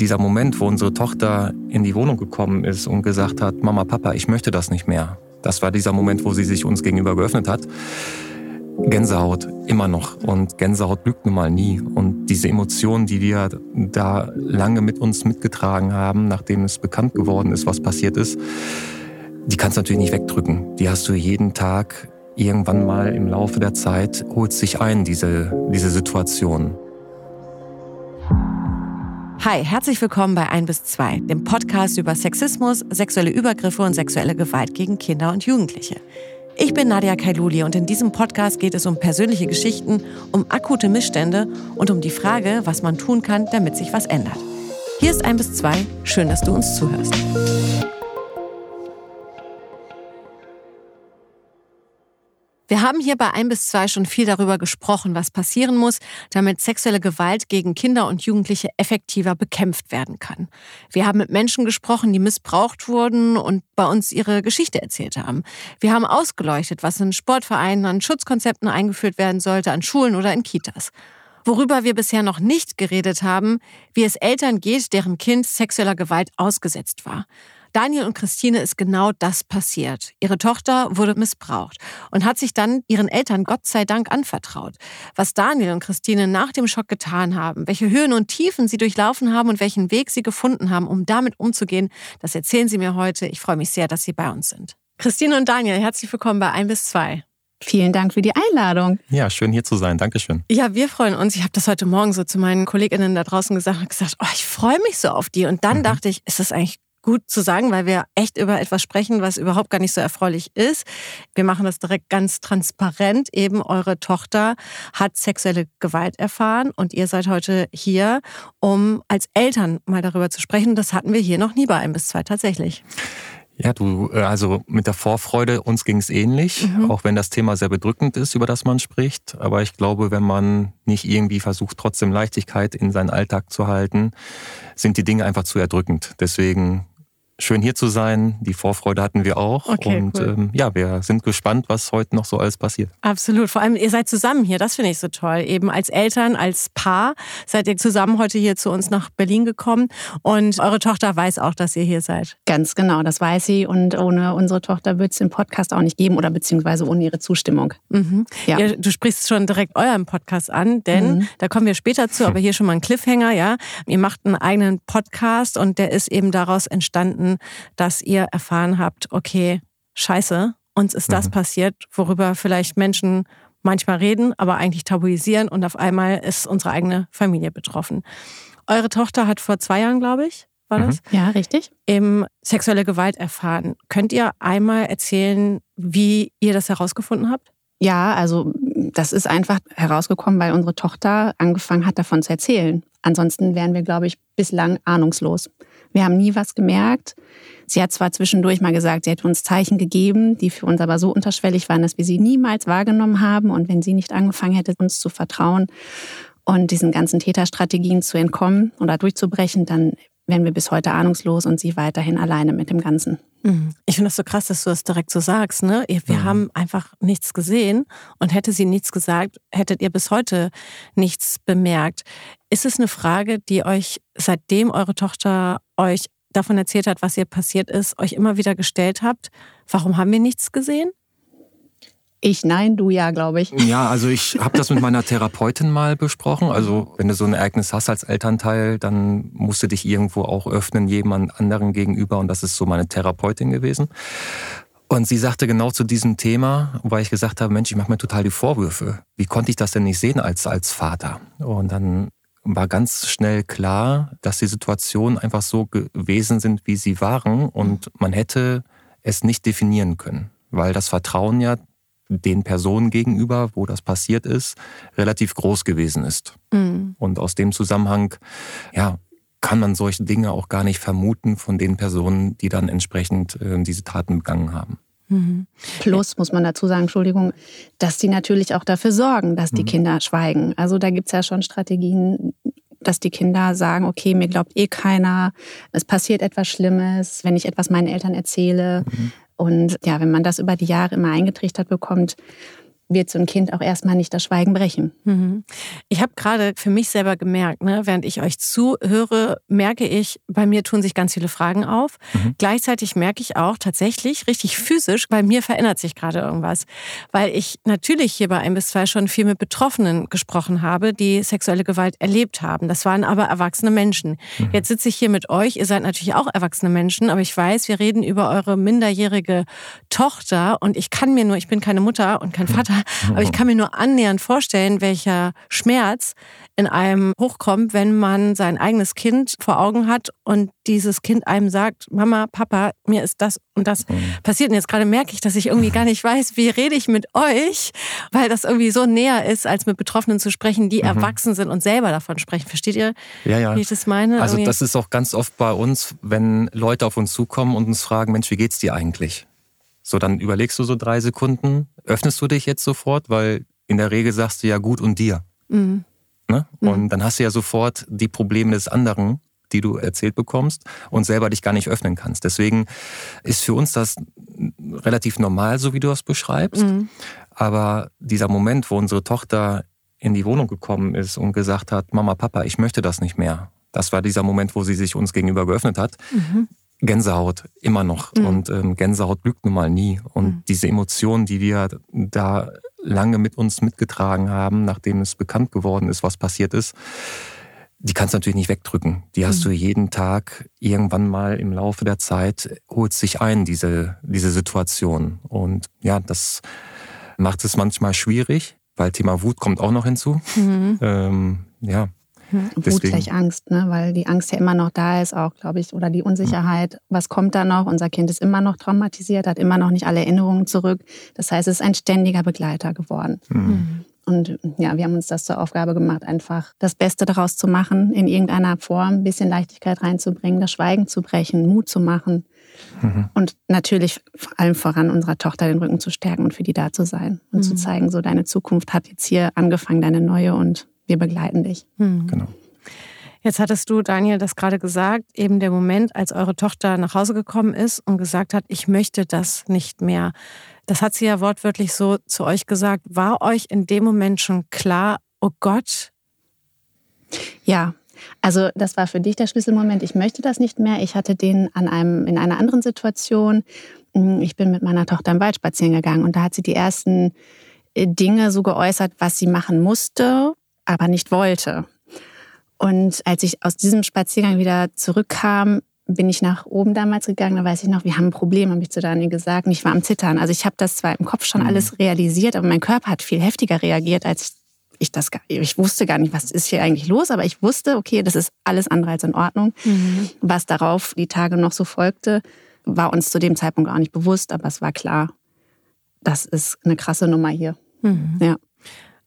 dieser Moment, wo unsere Tochter in die Wohnung gekommen ist und gesagt hat, Mama, Papa, ich möchte das nicht mehr. Das war dieser Moment, wo sie sich uns gegenüber geöffnet hat. Gänsehaut immer noch und Gänsehaut lügt nun mal nie. Und diese Emotionen, die wir da lange mit uns mitgetragen haben, nachdem es bekannt geworden ist, was passiert ist, die kannst du natürlich nicht wegdrücken. Die hast du jeden Tag irgendwann mal im Laufe der Zeit, holt sich ein, diese, diese Situation. Hi, herzlich willkommen bei 1 bis 2, dem Podcast über Sexismus, sexuelle Übergriffe und sexuelle Gewalt gegen Kinder und Jugendliche. Ich bin Nadia Kailuli und in diesem Podcast geht es um persönliche Geschichten, um akute Missstände und um die Frage, was man tun kann, damit sich was ändert. Hier ist 1 bis 2, schön, dass du uns zuhörst. Wir haben hier bei ein bis zwei schon viel darüber gesprochen, was passieren muss, damit sexuelle Gewalt gegen Kinder und Jugendliche effektiver bekämpft werden kann. Wir haben mit Menschen gesprochen, die missbraucht wurden und bei uns ihre Geschichte erzählt haben. Wir haben ausgeleuchtet, was in Sportvereinen an Schutzkonzepten eingeführt werden sollte, an Schulen oder in Kitas. Worüber wir bisher noch nicht geredet haben, wie es Eltern geht, deren Kind sexueller Gewalt ausgesetzt war. Daniel und Christine ist genau das passiert. Ihre Tochter wurde missbraucht und hat sich dann ihren Eltern Gott sei Dank anvertraut. Was Daniel und Christine nach dem Schock getan haben, welche Höhen und Tiefen sie durchlaufen haben und welchen Weg sie gefunden haben, um damit umzugehen, das erzählen sie mir heute. Ich freue mich sehr, dass sie bei uns sind. Christine und Daniel, herzlich willkommen bei 1 bis 2. Vielen Dank für die Einladung. Ja, schön hier zu sein. Dankeschön. Ja, wir freuen uns. Ich habe das heute Morgen so zu meinen Kolleginnen da draußen gesagt und gesagt, oh, ich freue mich so auf die. Und dann mhm. dachte ich, ist das eigentlich gut zu sagen, weil wir echt über etwas sprechen, was überhaupt gar nicht so erfreulich ist. Wir machen das direkt ganz transparent. Eben eure Tochter hat sexuelle Gewalt erfahren und ihr seid heute hier, um als Eltern mal darüber zu sprechen. Das hatten wir hier noch nie bei ein bis zwei tatsächlich. Ja, du, äh, also mit der Vorfreude, uns ging es ähnlich, mhm. auch wenn das Thema sehr bedrückend ist, über das man spricht. Aber ich glaube, wenn man nicht irgendwie versucht, trotzdem Leichtigkeit in seinen Alltag zu halten, sind die Dinge einfach zu erdrückend. Deswegen schön hier zu sein. Die Vorfreude hatten wir auch. Okay, und cool. ähm, ja, wir sind gespannt, was heute noch so alles passiert. Absolut. Vor allem, ihr seid zusammen hier. Das finde ich so toll. Eben als Eltern, als Paar seid ihr zusammen heute hier zu uns nach Berlin gekommen. Und eure Tochter weiß auch, dass ihr hier seid. Ganz genau, das weiß sie. Und ohne unsere Tochter wird es den Podcast auch nicht geben oder beziehungsweise ohne ihre Zustimmung. Mhm. Ja. Ihr, du sprichst schon direkt euren Podcast an, denn mhm. da kommen wir später zu, aber hier schon mal ein Cliffhanger, ja. Ihr macht einen eigenen Podcast und der ist eben daraus entstanden, dass ihr erfahren habt, okay, scheiße, uns ist das mhm. passiert, worüber vielleicht Menschen manchmal reden, aber eigentlich tabuisieren und auf einmal ist unsere eigene Familie betroffen. Eure Tochter hat vor zwei Jahren, glaube ich, war das? Mhm. Ja, richtig. Eben sexuelle Gewalt erfahren. Könnt ihr einmal erzählen, wie ihr das herausgefunden habt? Ja, also das ist einfach herausgekommen, weil unsere Tochter angefangen hat, davon zu erzählen. Ansonsten wären wir, glaube ich, bislang ahnungslos. Wir haben nie was gemerkt. Sie hat zwar zwischendurch mal gesagt, sie hätte uns Zeichen gegeben, die für uns aber so unterschwellig waren, dass wir sie niemals wahrgenommen haben. Und wenn sie nicht angefangen hätte, uns zu vertrauen und diesen ganzen Täterstrategien zu entkommen oder durchzubrechen, dann wären wir bis heute ahnungslos und sie weiterhin alleine mit dem Ganzen. Mhm. Ich finde das so krass, dass du das direkt so sagst. Ne? Wir mhm. haben einfach nichts gesehen und hätte sie nichts gesagt, hättet ihr bis heute nichts bemerkt. Ist es eine Frage, die euch, seitdem eure Tochter euch davon erzählt hat, was ihr passiert ist, euch immer wieder gestellt habt? Warum haben wir nichts gesehen? Ich nein, du ja, glaube ich. Ja, also ich habe das mit meiner Therapeutin mal besprochen. Also wenn du so ein Ereignis hast als Elternteil, dann musst du dich irgendwo auch öffnen jemand anderen gegenüber und das ist so meine Therapeutin gewesen. Und sie sagte genau zu diesem Thema, weil ich gesagt habe, Mensch, ich mache mir total die Vorwürfe. Wie konnte ich das denn nicht sehen als, als Vater? Und dann war ganz schnell klar, dass die Situationen einfach so gewesen sind, wie sie waren und man hätte es nicht definieren können, weil das Vertrauen ja den Personen gegenüber, wo das passiert ist, relativ groß gewesen ist. Mhm. Und aus dem Zusammenhang, ja, kann man solche Dinge auch gar nicht vermuten von den Personen, die dann entsprechend äh, diese Taten begangen haben. Mhm. Plus muss man dazu sagen, Entschuldigung, dass die natürlich auch dafür sorgen, dass die mhm. Kinder schweigen. Also da gibt's ja schon Strategien, dass die Kinder sagen, okay, mir glaubt eh keiner, es passiert etwas Schlimmes, wenn ich etwas meinen Eltern erzähle. Mhm. Und ja, wenn man das über die Jahre immer eingetrichtert bekommt, wird so ein Kind auch erstmal nicht das Schweigen brechen. Mhm. Ich habe gerade für mich selber gemerkt, ne, während ich euch zuhöre, merke ich, bei mir tun sich ganz viele Fragen auf. Mhm. Gleichzeitig merke ich auch tatsächlich richtig physisch, bei mir verändert sich gerade irgendwas. Weil ich natürlich hier bei ein bis zwei schon viel mit Betroffenen gesprochen habe, die sexuelle Gewalt erlebt haben. Das waren aber erwachsene Menschen. Mhm. Jetzt sitze ich hier mit euch, ihr seid natürlich auch erwachsene Menschen, aber ich weiß, wir reden über eure minderjährige Tochter und ich kann mir nur, ich bin keine Mutter und kein mhm. Vater, aber ich kann mir nur annähernd vorstellen, welcher Schmerz in einem hochkommt, wenn man sein eigenes Kind vor Augen hat und dieses Kind einem sagt, Mama, Papa, mir ist das und das mhm. passiert. Und jetzt gerade merke ich, dass ich irgendwie gar nicht weiß, wie rede ich mit euch, weil das irgendwie so näher ist, als mit Betroffenen zu sprechen, die mhm. erwachsen sind und selber davon sprechen. Versteht ihr, ja, ja. wie ich das meine? Also irgendwie? das ist auch ganz oft bei uns, wenn Leute auf uns zukommen und uns fragen, Mensch, wie geht's dir eigentlich? So, dann überlegst du so drei Sekunden, öffnest du dich jetzt sofort, weil in der Regel sagst du ja gut und dir. Mhm. Ne? Mhm. Und dann hast du ja sofort die Probleme des anderen, die du erzählt bekommst und selber dich gar nicht öffnen kannst. Deswegen ist für uns das relativ normal, so wie du das beschreibst. Mhm. Aber dieser Moment, wo unsere Tochter in die Wohnung gekommen ist und gesagt hat, Mama, Papa, ich möchte das nicht mehr. Das war dieser Moment, wo sie sich uns gegenüber geöffnet hat. Mhm. Gänsehaut immer noch. Mhm. Und ähm, Gänsehaut lügt nun mal nie. Und mhm. diese Emotionen, die wir da lange mit uns mitgetragen haben, nachdem es bekannt geworden ist, was passiert ist, die kannst du natürlich nicht wegdrücken. Die hast mhm. du jeden Tag irgendwann mal im Laufe der Zeit, holt sich ein, diese, diese Situation. Und ja, das macht es manchmal schwierig, weil Thema Wut kommt auch noch hinzu. Mhm. Ähm, ja, Mhm. Wut gleich Angst, ne? weil die Angst ja immer noch da ist, auch, glaube ich, oder die Unsicherheit. Mhm. Was kommt da noch? Unser Kind ist immer noch traumatisiert, hat immer noch nicht alle Erinnerungen zurück. Das heißt, es ist ein ständiger Begleiter geworden. Mhm. mhm. Und ja, wir haben uns das zur Aufgabe gemacht, einfach das Beste daraus zu machen, in irgendeiner Form ein bisschen Leichtigkeit reinzubringen, das Schweigen zu brechen, Mut zu machen. Mhm. Und natürlich vor allem voran unserer Tochter den Rücken zu stärken und für die da zu sein und mhm. zu zeigen, so deine Zukunft hat jetzt hier angefangen, deine neue und wir begleiten dich. Mhm. Genau. Jetzt hattest du, Daniel, das gerade gesagt, eben der Moment, als eure Tochter nach Hause gekommen ist und gesagt hat, ich möchte das nicht mehr. Das hat sie ja wortwörtlich so zu euch gesagt. War euch in dem Moment schon klar, oh Gott? Ja, also das war für dich der Schlüsselmoment. Ich möchte das nicht mehr. Ich hatte den an einem, in einer anderen Situation. Ich bin mit meiner Tochter im Wald spazieren gegangen und da hat sie die ersten äh, Dinge so geäußert, was sie machen musste, aber nicht wollte. Und als ich aus diesem Spaziergang wieder zurückkam, bin ich nach oben damals gegangen, da weiß ich noch, wir haben ein Problem, habe ich zu Daniel gesagt. Und ich war am Zittern. Also ich habe das zwar im Kopf schon mhm. alles realisiert, aber mein Körper hat viel heftiger reagiert, als ich das gar, ich wusste gar nicht, was ist hier eigentlich los, aber ich wusste, okay, das ist alles andere als in Ordnung. Mhm. Was darauf die Tage noch so folgte, war uns zu dem Zeitpunkt auch nicht bewusst, aber es war klar, das ist eine krasse Nummer hier. Mhm. Ja.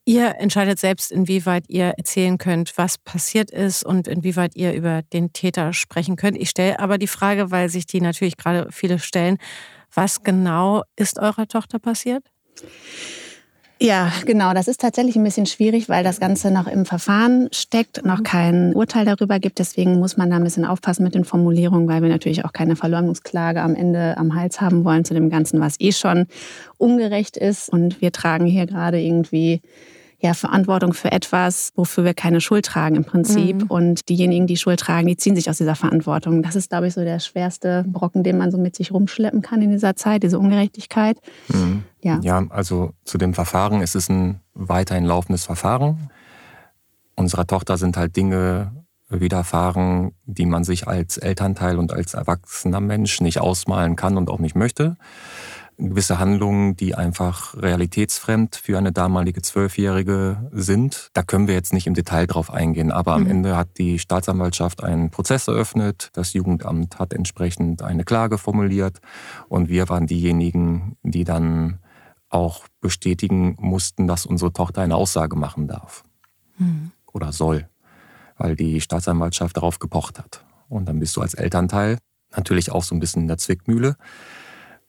Ihr entscheidet selbst, inwieweit ihr erzählen könnt, was passiert ist und inwieweit ihr über den Täter sprechen könnt. Ich stelle aber die Frage, weil sich die natürlich gerade viele stellen, was genau ist eurer Tochter passiert? Ja, genau. Das ist tatsächlich ein bisschen schwierig, weil das Ganze noch im Verfahren steckt, noch kein Urteil darüber gibt. Deswegen muss man da ein bisschen aufpassen mit den Formulierungen, weil wir natürlich auch keine Verleumdungsklage am Ende am Hals haben wollen zu dem Ganzen, was eh schon ungerecht ist. Und wir tragen hier gerade irgendwie ja, Verantwortung für etwas, wofür wir keine Schuld tragen im Prinzip. Mhm. Und diejenigen, die Schuld tragen, die ziehen sich aus dieser Verantwortung. Das ist, glaube ich, so der schwerste Brocken, den man so mit sich rumschleppen kann in dieser Zeit, diese Ungerechtigkeit. Mhm. Ja. ja, also zu dem Verfahren ist es ein weiterhin laufendes Verfahren. Unserer Tochter sind halt Dinge widerfahren, die man sich als Elternteil und als erwachsener Mensch nicht ausmalen kann und auch nicht möchte gewisse Handlungen, die einfach realitätsfremd für eine damalige Zwölfjährige sind. Da können wir jetzt nicht im Detail drauf eingehen, aber am mhm. Ende hat die Staatsanwaltschaft einen Prozess eröffnet, das Jugendamt hat entsprechend eine Klage formuliert und wir waren diejenigen, die dann auch bestätigen mussten, dass unsere Tochter eine Aussage machen darf mhm. oder soll, weil die Staatsanwaltschaft darauf gepocht hat. Und dann bist du als Elternteil natürlich auch so ein bisschen in der Zwickmühle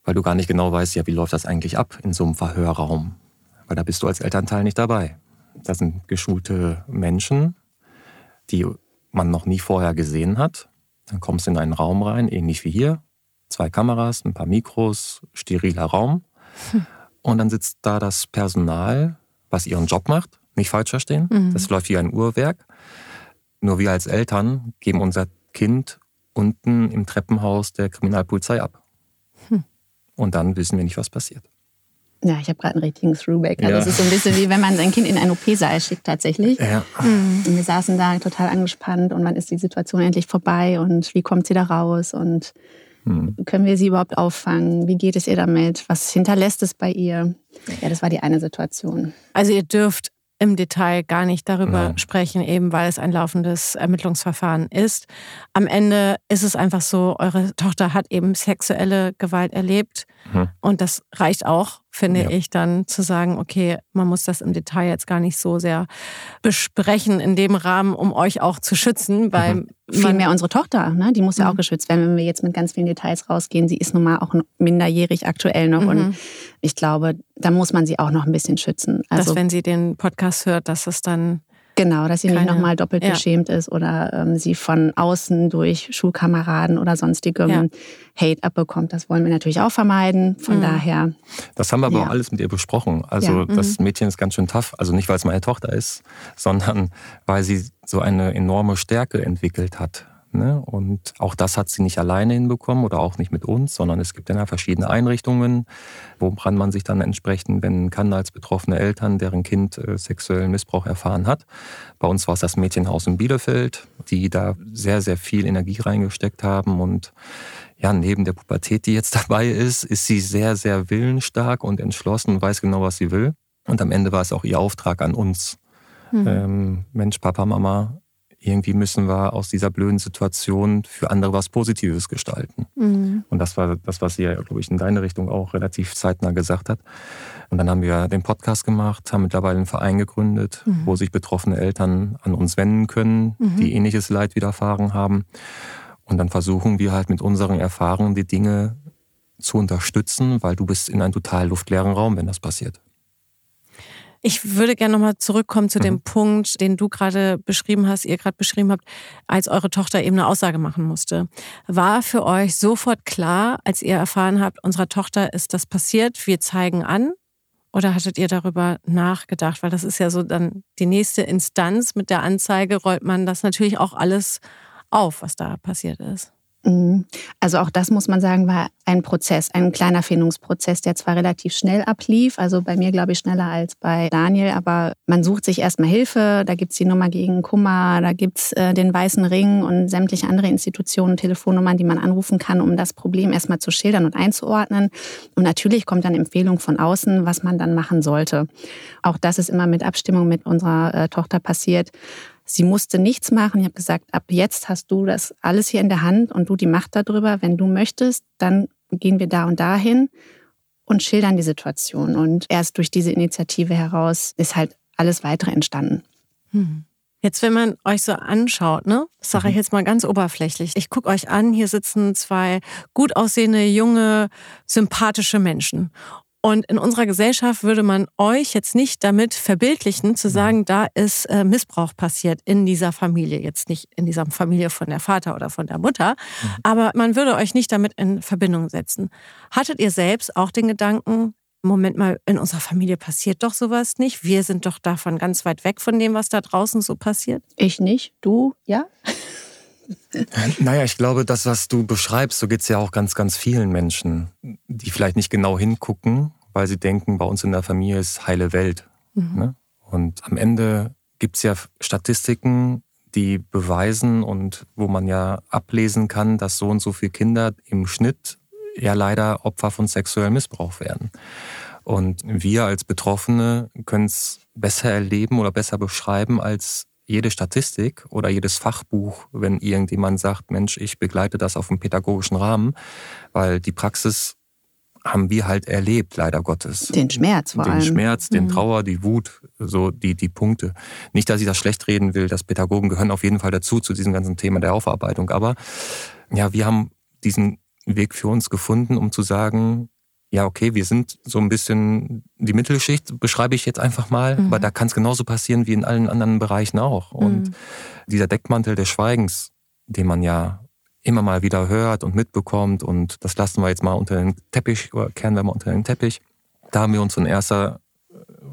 weil du gar nicht genau weißt, ja, wie läuft das eigentlich ab in so einem Verhörraum? Weil da bist du als Elternteil nicht dabei. Das sind geschulte Menschen, die man noch nie vorher gesehen hat. Dann kommst du in einen Raum rein, ähnlich wie hier. Zwei Kameras, ein paar Mikros, steriler Raum. Hm. und dann sitzt da das Personal, was ihren Job macht, nicht falsch verstehen. Mhm. Das läuft wie ein Uhrwerk. Nur wir als Eltern geben unser Kind unten im Treppenhaus der Kriminalpolizei ab. Und dann wissen wir nicht, was passiert. Ja, ich habe gerade einen richtigen Throwback. Also ja. es ist so ein bisschen wie wenn man sein Kind in einen OP-Saal schickt tatsächlich. Ja. Mhm. Und wir saßen da total angespannt und wann ist die Situation endlich vorbei und wie kommt sie da raus und hm. können wir sie überhaupt auffangen? Wie geht es ihr damit? Was hinterlässt es bei ihr? Ja, das war die eine Situation. Also ihr dürft im Detail gar nicht darüber Nein. sprechen, eben weil es ein laufendes Ermittlungsverfahren ist. Am Ende ist es einfach so, eure Tochter hat eben sexuelle Gewalt erlebt hm. und das reicht auch, finde ja. ich, dann zu sagen, okay, man muss das im Detail jetzt gar nicht so sehr besprechen in dem Rahmen, um euch auch zu schützen, weil mhm. Vielmehr unsere Tochter, ne? die muss ja auch mhm. geschützt werden, wenn wir jetzt mit ganz vielen Details rausgehen. Sie ist nun mal auch minderjährig aktuell noch mhm. und ich glaube, da muss man sie auch noch ein bisschen schützen. Also, dass wenn sie den Podcast hört, dass es dann Genau, dass sie Keine, nicht nochmal doppelt ja. beschämt ist oder ähm, sie von außen durch Schulkameraden oder sonstigem ja. Hate abbekommt. Das wollen wir natürlich auch vermeiden. Von mhm. daher. Das haben wir aber ja. auch alles mit ihr besprochen. Also ja. das mhm. Mädchen ist ganz schön tough. Also nicht, weil es meine Tochter ist, sondern weil sie so eine enorme Stärke entwickelt hat. Ne? Und auch das hat sie nicht alleine hinbekommen oder auch nicht mit uns, sondern es gibt ja verschiedene Einrichtungen, woran man sich dann entsprechend wenden kann als betroffene Eltern, deren Kind äh, sexuellen Missbrauch erfahren hat. Bei uns war es das Mädchenhaus in Bielefeld, die da sehr, sehr viel Energie reingesteckt haben und ja, neben der Pubertät, die jetzt dabei ist, ist sie sehr, sehr willensstark und entschlossen und weiß genau, was sie will. Und am Ende war es auch ihr Auftrag an uns. Mhm. Ähm, Mensch, Papa, Mama, irgendwie müssen wir aus dieser blöden Situation für andere was Positives gestalten. Mhm. Und das war das, was sie ja, glaube ich, in deine Richtung auch relativ zeitnah gesagt hat. Und dann haben wir den Podcast gemacht, haben mittlerweile einen Verein gegründet, mhm. wo sich betroffene Eltern an uns wenden können, mhm. die ähnliches Leid widerfahren haben. Und dann versuchen wir halt mit unseren Erfahrungen die Dinge zu unterstützen, weil du bist in einem total luftleeren Raum, wenn das passiert. Ich würde gerne nochmal zurückkommen zu mhm. dem Punkt, den du gerade beschrieben hast, ihr gerade beschrieben habt, als eure Tochter eben eine Aussage machen musste. War für euch sofort klar, als ihr erfahren habt, unserer Tochter ist das passiert, wir zeigen an? Oder hattet ihr darüber nachgedacht? Weil das ist ja so dann die nächste Instanz. Mit der Anzeige rollt man das natürlich auch alles auf, was da passiert ist. Mhm. Also auch das muss man sagen, war ein Prozess, ein kleiner Findungsprozess, der zwar relativ schnell ablief, also bei mir glaube ich schneller als bei Daniel, aber man sucht sich erstmal Hilfe, da gibt's die Nummer gegen Kummer, da gibt's äh, den Weißen Ring und sämtliche andere Institutionen, Telefonnummern, die man anrufen kann, um das Problem erstmal zu schildern und einzuordnen. Und natürlich kommt dann Empfehlung von außen, was man dann machen sollte. Auch das ist immer mit Abstimmung mit unserer äh, Tochter passiert. Sie musste nichts machen. Ich habe gesagt, ab jetzt hast du das alles hier in der Hand und du die Macht darüber. Wenn du möchtest, dann gehen wir da und dahin und schildern die Situation. Und erst durch diese Initiative heraus ist halt alles weitere entstanden. Hm. Jetzt, wenn man euch so anschaut, ne, das sage ich mhm. jetzt mal ganz oberflächlich. Ich gucke euch an, hier sitzen zwei gut aussehende, junge, sympathische Menschen. Und in unserer Gesellschaft würde man euch jetzt nicht damit verbildlichen, zu mhm. sagen, da ist äh, Missbrauch passiert in dieser Familie. Jetzt nicht in dieser Familie von der Vater oder von der Mutter, mhm. aber man würde euch nicht damit in Verbindung setzen. Hattet ihr selbst auch den Gedanken, Moment mal, in unserer Familie passiert doch sowas nicht. Wir sind doch davon ganz weit weg von dem, was da draußen so passiert. Ich nicht. Du, ja? Naja, ich glaube, das, was du beschreibst, so geht es ja auch ganz, ganz vielen Menschen, die vielleicht nicht genau hingucken, weil sie denken, bei uns in der Familie ist heile Welt. Mhm. Ne? Und am Ende gibt es ja Statistiken, die beweisen und wo man ja ablesen kann, dass so und so viele Kinder im Schnitt ja leider Opfer von sexuellem Missbrauch werden. Und wir als Betroffene können es besser erleben oder besser beschreiben als jede Statistik oder jedes Fachbuch, wenn irgendjemand sagt, Mensch, ich begleite das auf dem pädagogischen Rahmen, weil die Praxis haben wir halt erlebt, leider Gottes. Den Schmerz vor Den allem. Schmerz, den mhm. Trauer, die Wut, so die, die Punkte. Nicht, dass ich das schlecht reden will, dass Pädagogen gehören auf jeden Fall dazu, zu diesem ganzen Thema der Aufarbeitung. Aber ja, wir haben diesen Weg für uns gefunden, um zu sagen, ja, okay, wir sind so ein bisschen die Mittelschicht, beschreibe ich jetzt einfach mal, mhm. aber da kann es genauso passieren wie in allen anderen Bereichen auch. Und mhm. dieser Deckmantel des Schweigens, den man ja immer mal wieder hört und mitbekommt und das lassen wir jetzt mal unter den Teppich oder kehren wir mal unter den Teppich. Da haben wir uns in erster,